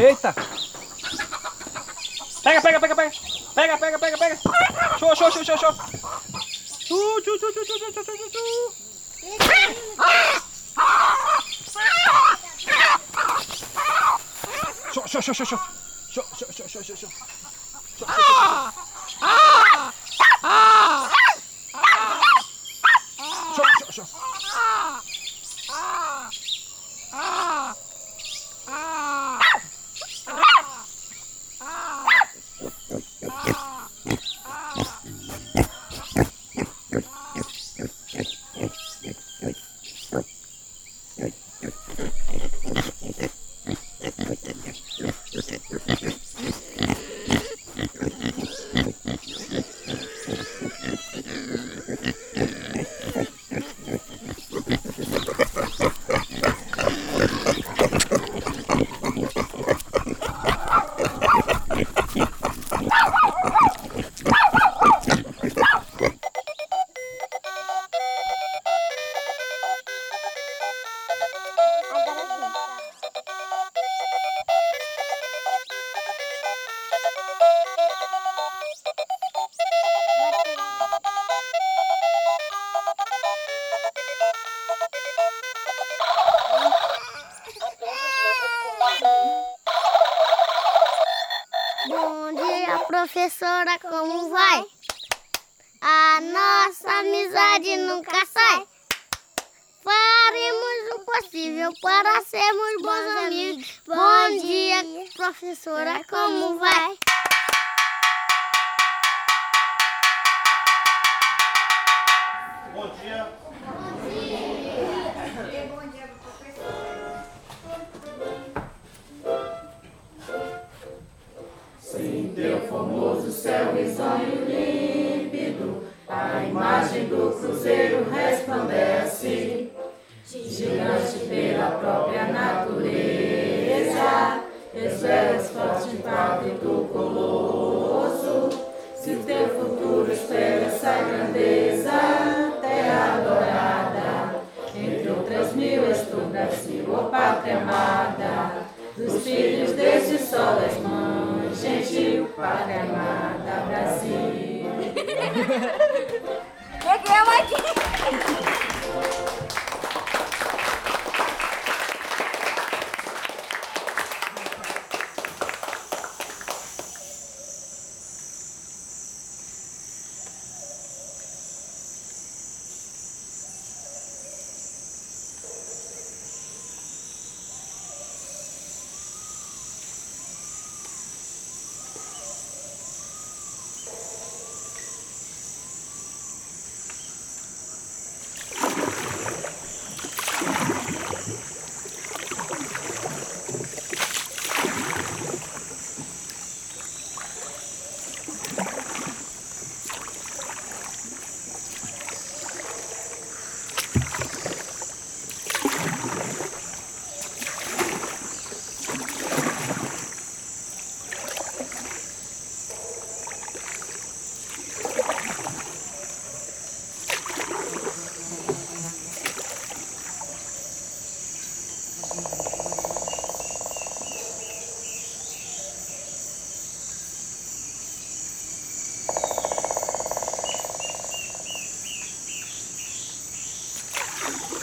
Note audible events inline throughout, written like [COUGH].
Eita! Pega, pega, pega, pega! Pega, pega, pega, pega! Show, show, show, show, show! Chu, chu, chu, chu, chu, chu, chu, chu, chu. Show, show, show, show, show! Show, show, show, show, show, show! you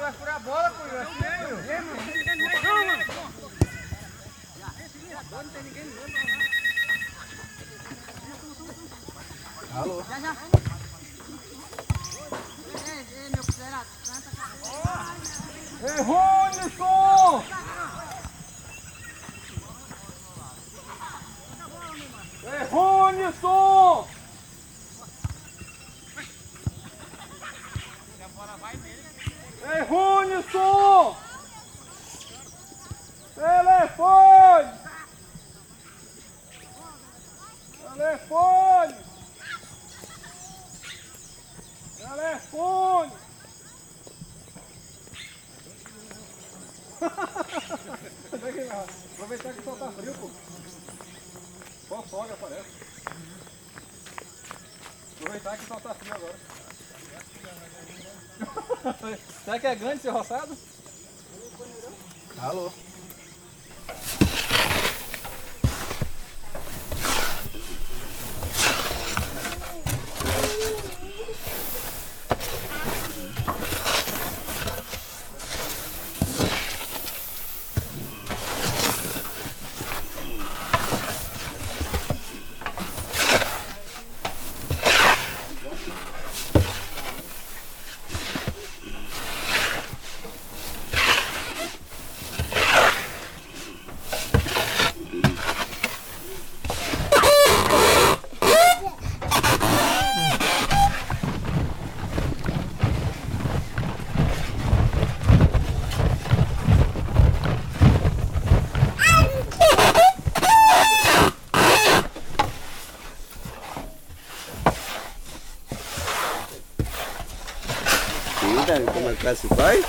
tu vai furar a bola, pô. Eu acho Não, mano. Alô? Já, já. Ei, ei, meu considerado, canta Ei, Ronilson! Ei, Ronilson! Ei, Ronilson! Telefone! Telefone! Telefone! [LAUGHS] [LAUGHS] Aproveitar que sol tá frio, pô. Só folga parece. Aproveitar que sol tá frio agora. Será que é grande esse roçado? Alô? Casi vai.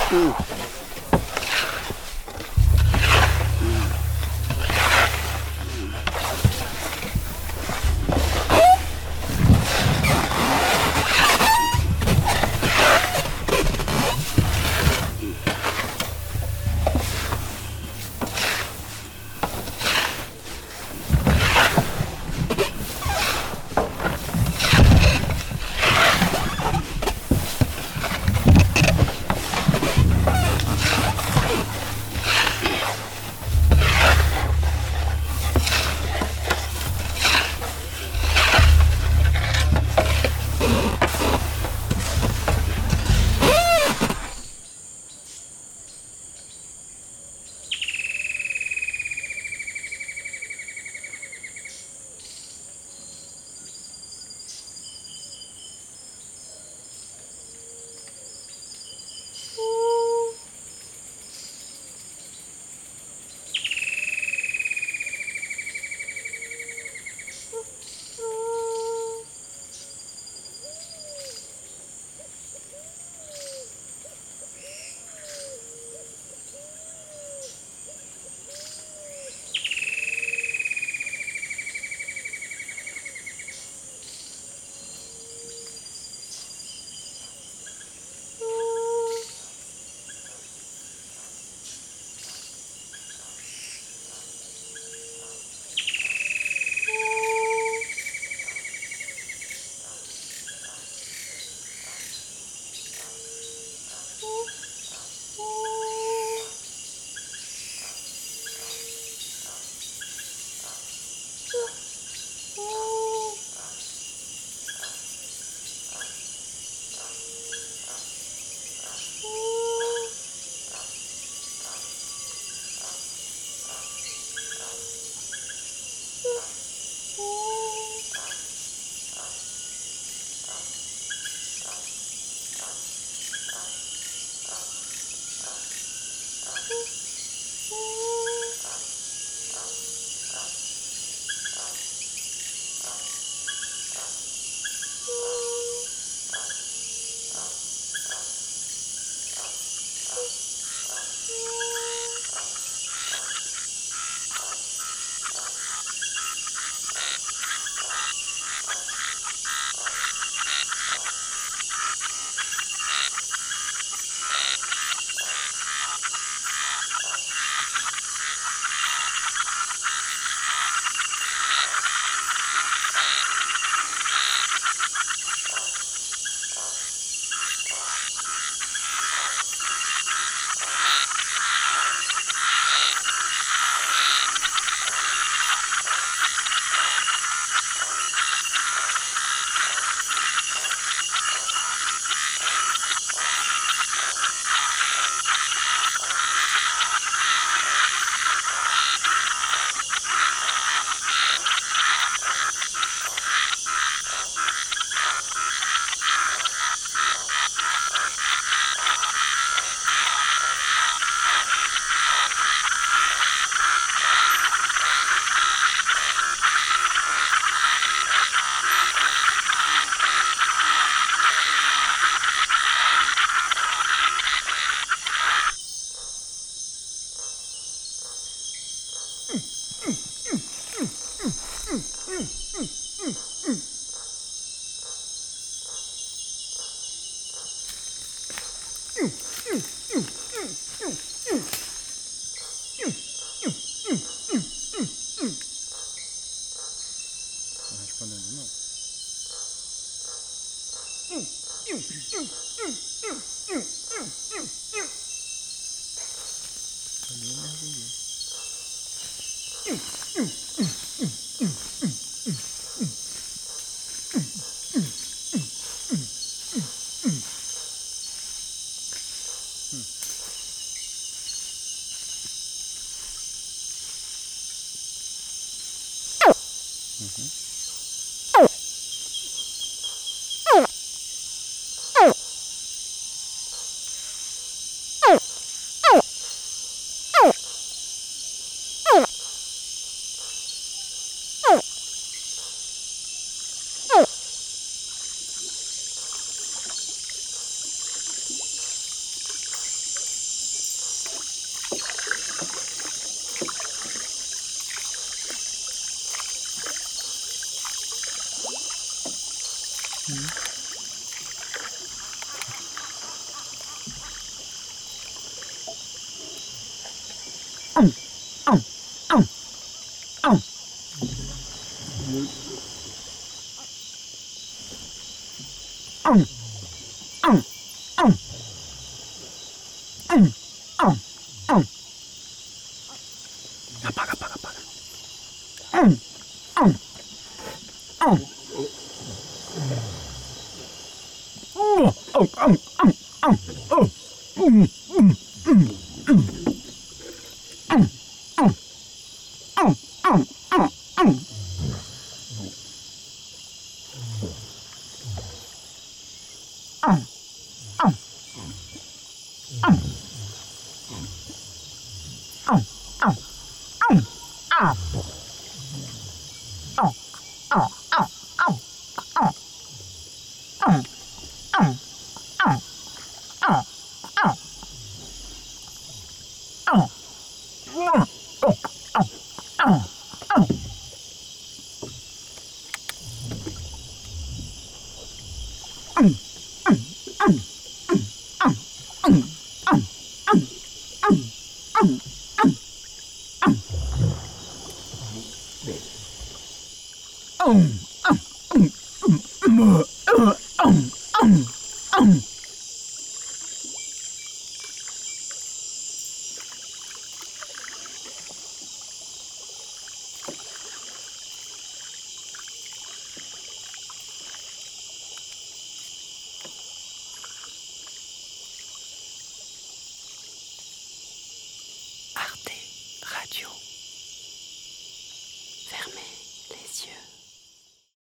Station.